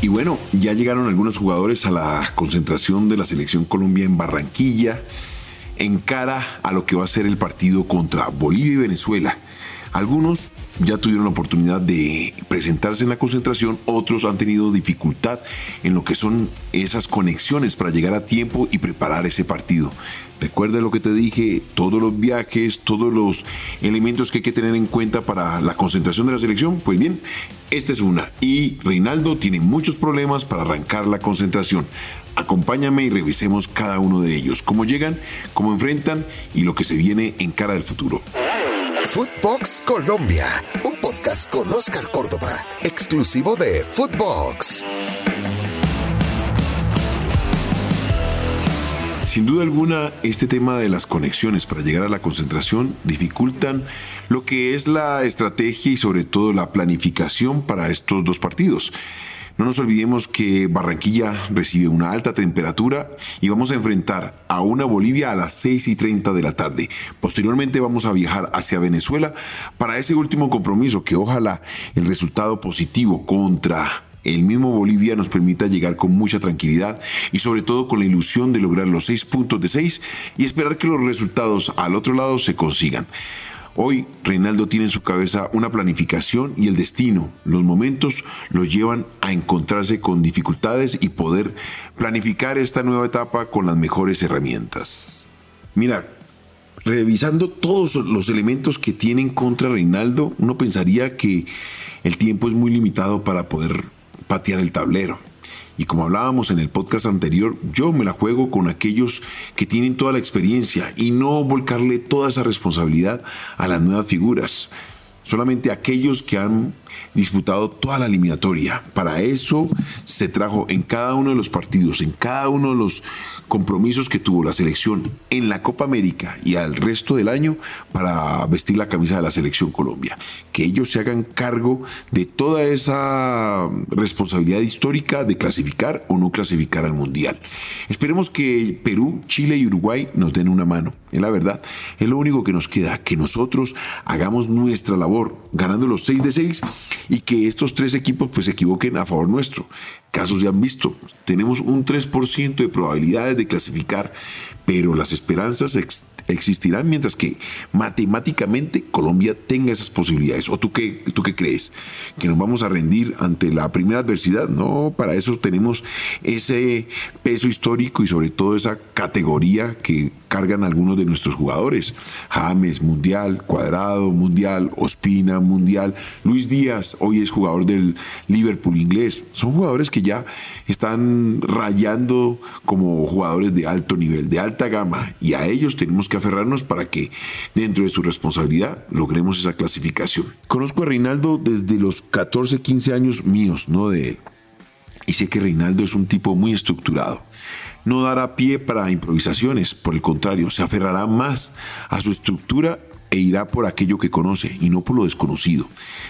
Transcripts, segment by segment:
Y bueno, ya llegaron algunos jugadores a la concentración de la selección Colombia en Barranquilla en cara a lo que va a ser el partido contra Bolivia y Venezuela. Algunos ya tuvieron la oportunidad de presentarse en la concentración, otros han tenido dificultad en lo que son esas conexiones para llegar a tiempo y preparar ese partido. Recuerda lo que te dije, todos los viajes, todos los elementos que hay que tener en cuenta para la concentración de la selección. Pues bien, esta es una. Y Reinaldo tiene muchos problemas para arrancar la concentración. Acompáñame y revisemos cada uno de ellos, cómo llegan, cómo enfrentan y lo que se viene en cara del futuro. Footbox Colombia, un podcast con Oscar Córdoba, exclusivo de Footbox. Sin duda alguna, este tema de las conexiones para llegar a la concentración dificultan lo que es la estrategia y sobre todo la planificación para estos dos partidos. No nos olvidemos que Barranquilla recibe una alta temperatura y vamos a enfrentar a una Bolivia a las 6 y 30 de la tarde. Posteriormente vamos a viajar hacia Venezuela para ese último compromiso que ojalá el resultado positivo contra el mismo Bolivia nos permita llegar con mucha tranquilidad y sobre todo con la ilusión de lograr los seis puntos de seis y esperar que los resultados al otro lado se consigan. Hoy Reinaldo tiene en su cabeza una planificación y el destino. Los momentos lo llevan a encontrarse con dificultades y poder planificar esta nueva etapa con las mejores herramientas. Mira, revisando todos los elementos que tienen contra Reinaldo, uno pensaría que el tiempo es muy limitado para poder patear el tablero. Y como hablábamos en el podcast anterior, yo me la juego con aquellos que tienen toda la experiencia y no volcarle toda esa responsabilidad a las nuevas figuras. Solamente aquellos que han disputado toda la eliminatoria. Para eso se trajo en cada uno de los partidos, en cada uno de los compromisos que tuvo la selección en la Copa América y al resto del año para vestir la camisa de la selección Colombia. Que ellos se hagan cargo de toda esa responsabilidad histórica de clasificar o no clasificar al Mundial. Esperemos que Perú, Chile y Uruguay nos den una mano. Es la verdad, es lo único que nos queda, que nosotros hagamos nuestra labor ganando los 6 de 6 y que estos tres equipos pues se equivoquen a favor nuestro. Casos ya han visto, tenemos un 3% de probabilidades de clasificar, pero las esperanzas existirán mientras que matemáticamente Colombia tenga esas posibilidades. ¿O tú qué, tú qué crees? ¿Que nos vamos a rendir ante la primera adversidad? No, para eso tenemos ese peso histórico y sobre todo esa categoría que cargan algunos de nuestros jugadores. James, Mundial, Cuadrado, Mundial, Ospina, Mundial, Luis Díaz, hoy es jugador del Liverpool inglés. Son jugadores que ya están rayando como jugadores de alto nivel, de alta gama, y a ellos tenemos que aferrarnos para que dentro de su responsabilidad logremos esa clasificación. Conozco a Reinaldo desde los 14, 15 años míos, no de él. Y sé que Reinaldo es un tipo muy estructurado. No dará pie para improvisaciones, por el contrario, se aferrará más a su estructura e irá por aquello que conoce y no por lo desconocido.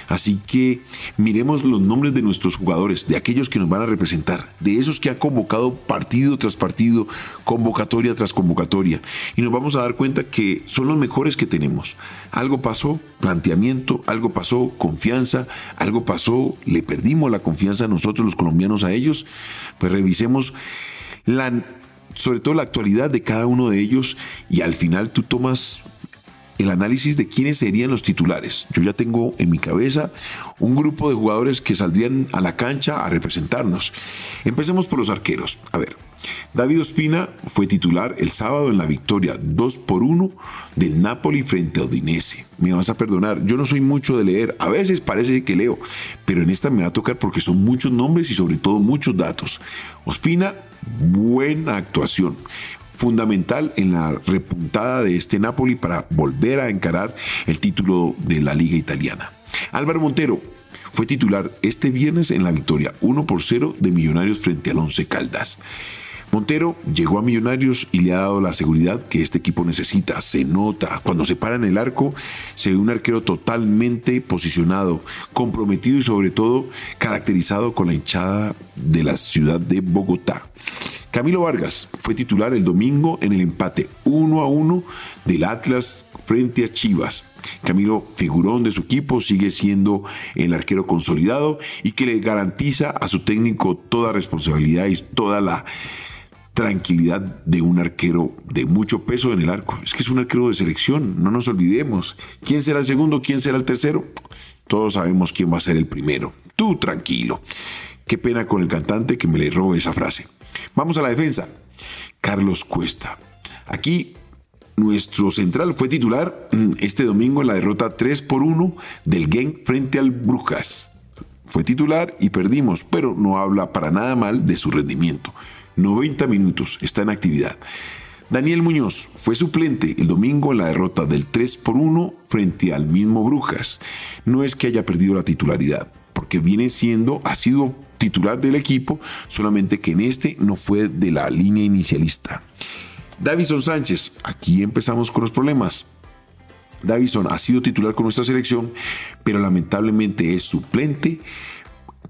Así que miremos los nombres de nuestros jugadores, de aquellos que nos van a representar, de esos que han convocado partido tras partido, convocatoria tras convocatoria, y nos vamos a dar cuenta que son los mejores que tenemos. Algo pasó, planteamiento, algo pasó, confianza, algo pasó, le perdimos la confianza a nosotros los colombianos a ellos, pues revisemos sobre todo la actualidad de cada uno de ellos y al final tú tomas el análisis de quiénes serían los titulares. Yo ya tengo en mi cabeza un grupo de jugadores que saldrían a la cancha a representarnos. Empecemos por los arqueros. A ver, David Ospina fue titular el sábado en la victoria 2 por 1 del Napoli frente a Udinese. Me vas a perdonar, yo no soy mucho de leer, a veces parece que leo, pero en esta me va a tocar porque son muchos nombres y sobre todo muchos datos. Ospina, buena actuación fundamental en la repuntada de este Napoli para volver a encarar el título de la Liga Italiana. Álvaro Montero fue titular este viernes en la victoria 1 por 0 de Millonarios frente al Once Caldas. Montero llegó a Millonarios y le ha dado la seguridad que este equipo necesita. Se nota, cuando se para en el arco, se ve un arquero totalmente posicionado, comprometido y sobre todo caracterizado con la hinchada de la ciudad de Bogotá. Camilo Vargas fue titular el domingo en el empate 1 a 1 del Atlas frente a Chivas. Camilo Figurón de su equipo sigue siendo el arquero consolidado y que le garantiza a su técnico toda responsabilidad y toda la tranquilidad de un arquero de mucho peso en el arco. Es que es un arquero de selección, no nos olvidemos. ¿Quién será el segundo? ¿Quién será el tercero? Todos sabemos quién va a ser el primero. Tú tranquilo. Qué pena con el cantante que me le robe esa frase. Vamos a la defensa. Carlos Cuesta. Aquí nuestro central fue titular mm, este domingo en la derrota 3 por 1 del Genk frente al Brujas. Fue titular y perdimos, pero no habla para nada mal de su rendimiento. 90 minutos, está en actividad. Daniel Muñoz fue suplente el domingo en la derrota del 3 por 1 frente al mismo Brujas. No es que haya perdido la titularidad, porque viene siendo, ha sido titular del equipo, solamente que en este no fue de la línea inicialista. Davison Sánchez, aquí empezamos con los problemas. Davison ha sido titular con nuestra selección, pero lamentablemente es suplente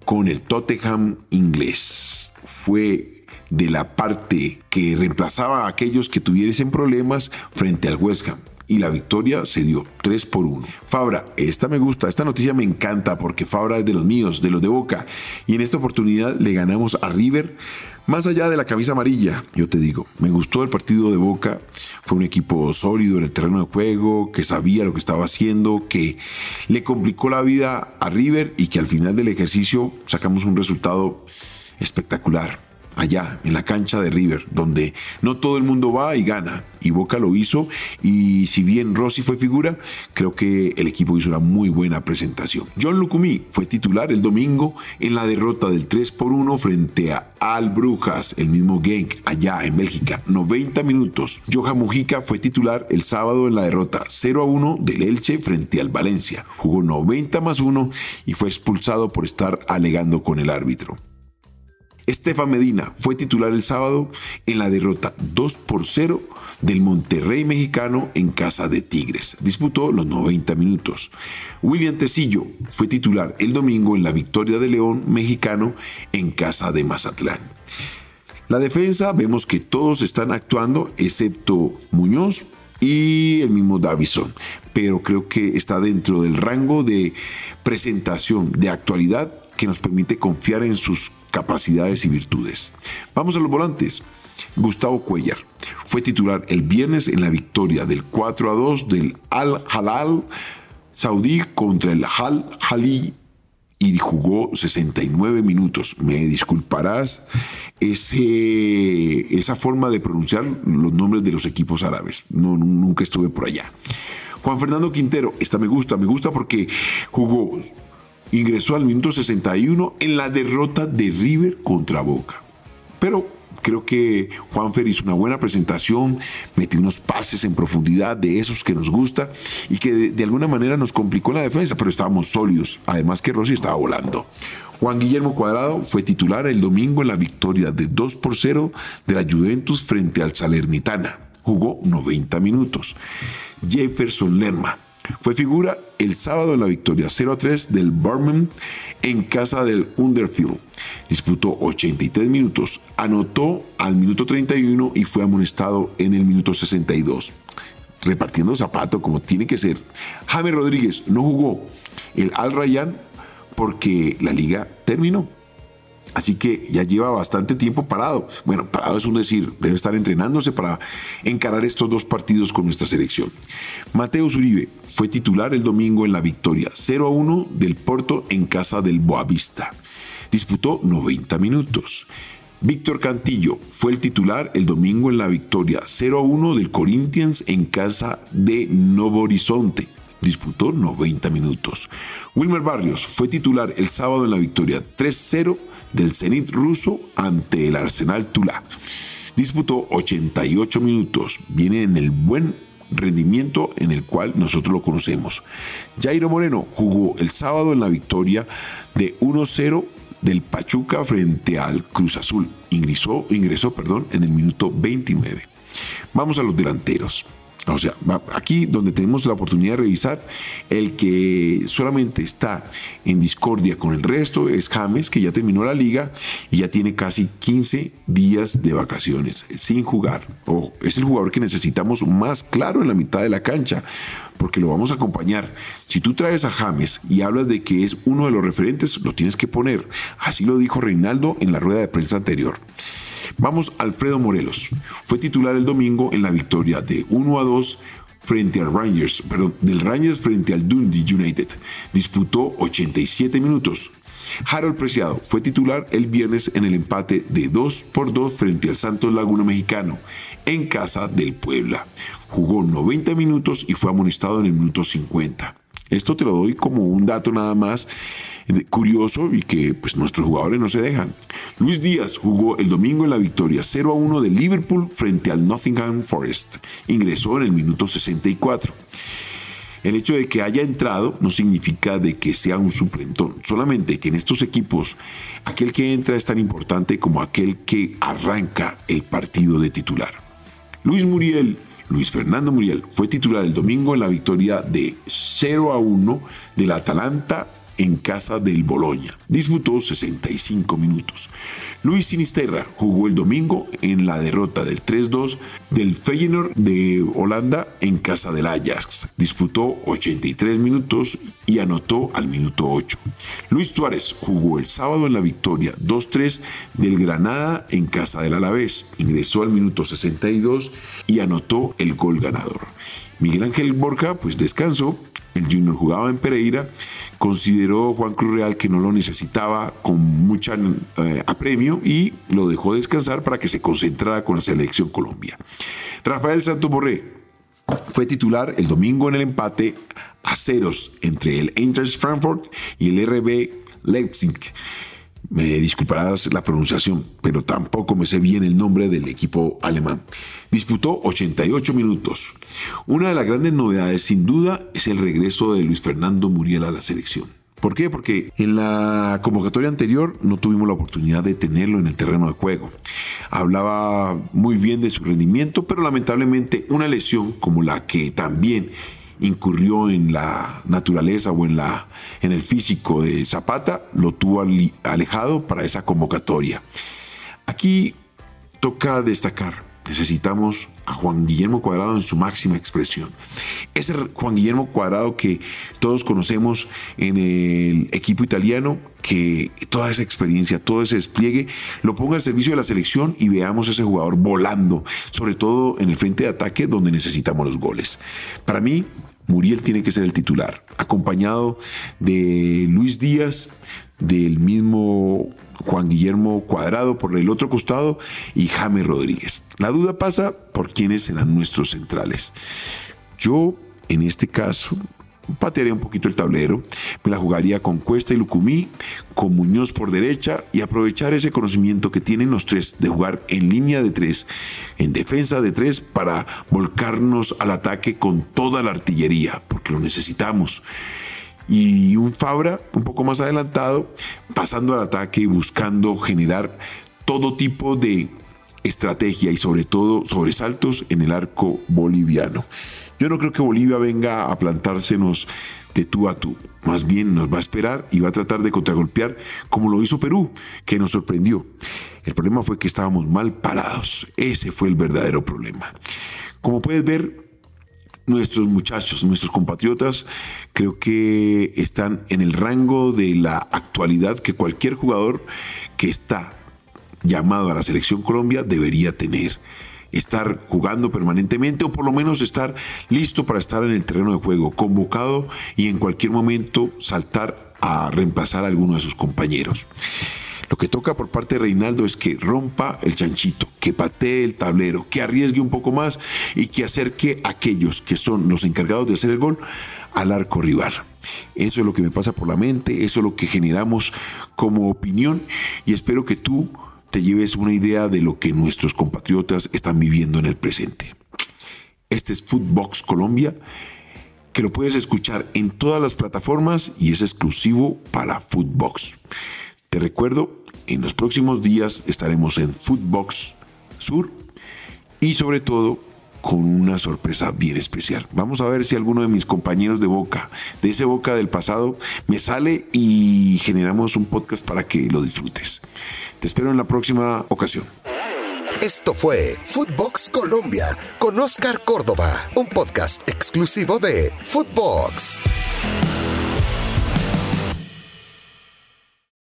con el Tottenham inglés. Fue de la parte que reemplazaba a aquellos que tuviesen problemas frente al West Ham. Y la victoria se dio 3 por 1. Fabra, esta me gusta, esta noticia me encanta porque Fabra es de los míos, de los de Boca. Y en esta oportunidad le ganamos a River más allá de la camisa amarilla, yo te digo, me gustó el partido de Boca. Fue un equipo sólido en el terreno de juego, que sabía lo que estaba haciendo, que le complicó la vida a River y que al final del ejercicio sacamos un resultado espectacular allá en la cancha de River, donde no todo el mundo va y gana. Y Boca lo hizo. Y si bien Rossi fue figura, creo que el equipo hizo una muy buena presentación. John Lucumí fue titular el domingo en la derrota del 3 por 1 frente a Al Brujas, el mismo Genk, allá en Bélgica. 90 minutos. Johan Mujica fue titular el sábado en la derrota 0 a 1 del Elche frente al Valencia. Jugó 90 más 1 y fue expulsado por estar alegando con el árbitro. Estefan Medina fue titular el sábado en la derrota 2 por 0 del Monterrey mexicano en casa de Tigres. Disputó los 90 minutos. William Tecillo fue titular el domingo en la victoria de León mexicano en casa de Mazatlán. La defensa vemos que todos están actuando excepto Muñoz y el mismo Davison, pero creo que está dentro del rango de presentación, de actualidad que nos permite confiar en sus capacidades y virtudes. Vamos a los volantes. Gustavo Cuellar fue titular el viernes en la victoria del 4 a 2 del Al Halal Saudí contra el Al Hali y jugó 69 minutos. Me disculparás ese, esa forma de pronunciar los nombres de los equipos árabes. No, nunca estuve por allá. Juan Fernando Quintero, esta me gusta, me gusta porque jugó ingresó al minuto 61 en la derrota de River contra Boca. Pero creo que Juanfer hizo una buena presentación, metió unos pases en profundidad de esos que nos gusta y que de, alguna manera nos complicó la defensa, pero estábamos sólidos. Además que Rossi estaba volando. Juan Guillermo Cuadrado fue titular el domingo en la victoria de 2 por 0 de la Juventus frente al Salernitana. Jugó 90 minutos. Jefferson Lerma fue figura el sábado en la victoria 0 a 3 del Birmingham en casa del Underfield. Disputó 83 minutos, anotó al minuto 31 y fue amonestado en el minuto 62. Repartiendo zapato como tiene que ser. Jaime Rodríguez no jugó el Al Rayyan porque la liga terminó. Así que ya lleva bastante tiempo parado. Bueno, parado es un decir, debe estar entrenándose para encarar estos dos partidos con nuestra selección. Mateo Uribe fue titular el domingo en la victoria 0 a 1 del Porto en casa del Boavista. Disputó 90 minutos. Víctor Cantillo fue el titular el domingo en la victoria 0 a 1 del Corinthians en casa de Novo Horizonte disputó 90 minutos. Wilmer Barrios fue titular el sábado en la victoria 3-0 del Zenit ruso ante el Arsenal Tula. Disputó 88 minutos, viene en el buen rendimiento en el cual nosotros lo conocemos. Jairo Moreno jugó el sábado en la victoria de 1-0 del Pachuca frente al Cruz Azul. Ingresó, ingresó perdón, en el minuto 29. Vamos a los delanteros. O sea, aquí donde tenemos la oportunidad de revisar, el que solamente está en discordia con el resto es James, que ya terminó la liga y ya tiene casi 15 días de vacaciones sin jugar. O es el jugador que necesitamos más claro en la mitad de la cancha, porque lo vamos a acompañar. Si tú traes a James y hablas de que es uno de los referentes, lo tienes que poner. Así lo dijo Reinaldo en la rueda de prensa anterior. Vamos, Alfredo Morelos. Fue titular el domingo en la victoria de 1 a 2 frente al Rangers, perdón, del Rangers frente al Dundee United. Disputó 87 minutos. Harold Preciado fue titular el viernes en el empate de 2 por 2 frente al Santos Laguna Mexicano en casa del Puebla. Jugó 90 minutos y fue amonestado en el minuto 50. Esto te lo doy como un dato nada más curioso y que pues nuestros jugadores no se dejan. Luis Díaz jugó el domingo en la victoria 0 a 1 de Liverpool frente al Nottingham Forest. Ingresó en el minuto 64. El hecho de que haya entrado no significa de que sea un suplentón, solamente que en estos equipos aquel que entra es tan importante como aquel que arranca el partido de titular. Luis Muriel Luis Fernando Muriel fue titular el domingo en la victoria de 0 a 1 del Atalanta en casa del Boloña. Disputó 65 minutos. Luis Sinisterra jugó el domingo en la derrota del 3-2 del Feyenoord de Holanda en casa del Ajax. Disputó 83 minutos y anotó al minuto 8. Luis Suárez jugó el sábado en la victoria 2-3 del Granada en casa del Alavés. Ingresó al minuto 62 y anotó el gol ganador. Miguel Ángel Borja pues descansó el Junior jugaba en Pereira, consideró Juan Cruz Real que no lo necesitaba con mucha eh, apremio y lo dejó descansar para que se concentrara con la selección Colombia. Rafael Santos Borré fue titular el domingo en el empate a ceros entre el Eintracht Frankfurt y el RB Leipzig. Me disculparás la pronunciación, pero tampoco me sé bien el nombre del equipo alemán. Disputó 88 minutos. Una de las grandes novedades, sin duda, es el regreso de Luis Fernando Muriel a la selección. ¿Por qué? Porque en la convocatoria anterior no tuvimos la oportunidad de tenerlo en el terreno de juego. Hablaba muy bien de su rendimiento, pero lamentablemente una lesión como la que también incurrió en la naturaleza o en, la, en el físico de Zapata, lo tuvo alejado para esa convocatoria. Aquí toca destacar, necesitamos a Juan Guillermo Cuadrado en su máxima expresión. Ese Juan Guillermo Cuadrado que todos conocemos en el equipo italiano, que toda esa experiencia, todo ese despliegue, lo ponga al servicio de la selección y veamos a ese jugador volando, sobre todo en el frente de ataque donde necesitamos los goles. Para mí, Muriel tiene que ser el titular, acompañado de Luis Díaz, del mismo Juan Guillermo Cuadrado por el otro costado y Jaime Rodríguez. La duda pasa por quiénes serán nuestros centrales. Yo, en este caso, patearía un poquito el tablero, me la jugaría con Cuesta y Lucumí, con Muñoz por derecha y aprovechar ese conocimiento que tienen los tres de jugar en línea de tres, en defensa de tres, para volcarnos al ataque con toda la artillería, porque lo necesitamos. Y un Fabra un poco más adelantado, pasando al ataque y buscando generar todo tipo de estrategia y sobre todo sobresaltos en el arco boliviano. Yo no creo que Bolivia venga a plantársenos de tú a tú. Más bien nos va a esperar y va a tratar de contragolpear como lo hizo Perú, que nos sorprendió. El problema fue que estábamos mal parados. Ese fue el verdadero problema. Como puedes ver, nuestros muchachos, nuestros compatriotas, creo que están en el rango de la actualidad que cualquier jugador que está llamado a la selección Colombia debería tener estar jugando permanentemente o por lo menos estar listo para estar en el terreno de juego, convocado y en cualquier momento saltar a reemplazar a alguno de sus compañeros. Lo que toca por parte de Reinaldo es que rompa el chanchito, que patee el tablero, que arriesgue un poco más y que acerque a aquellos que son los encargados de hacer el gol al arco rival. Eso es lo que me pasa por la mente, eso es lo que generamos como opinión y espero que tú te lleves una idea de lo que nuestros compatriotas están viviendo en el presente. Este es Footbox Colombia, que lo puedes escuchar en todas las plataformas y es exclusivo para Footbox. Te recuerdo, en los próximos días estaremos en Footbox Sur y sobre todo con una sorpresa bien especial. Vamos a ver si alguno de mis compañeros de Boca, de ese Boca del pasado, me sale y generamos un podcast para que lo disfrutes. Te espero en la próxima ocasión. Esto fue Footbox Colombia con Oscar Córdoba, un podcast exclusivo de Footbox.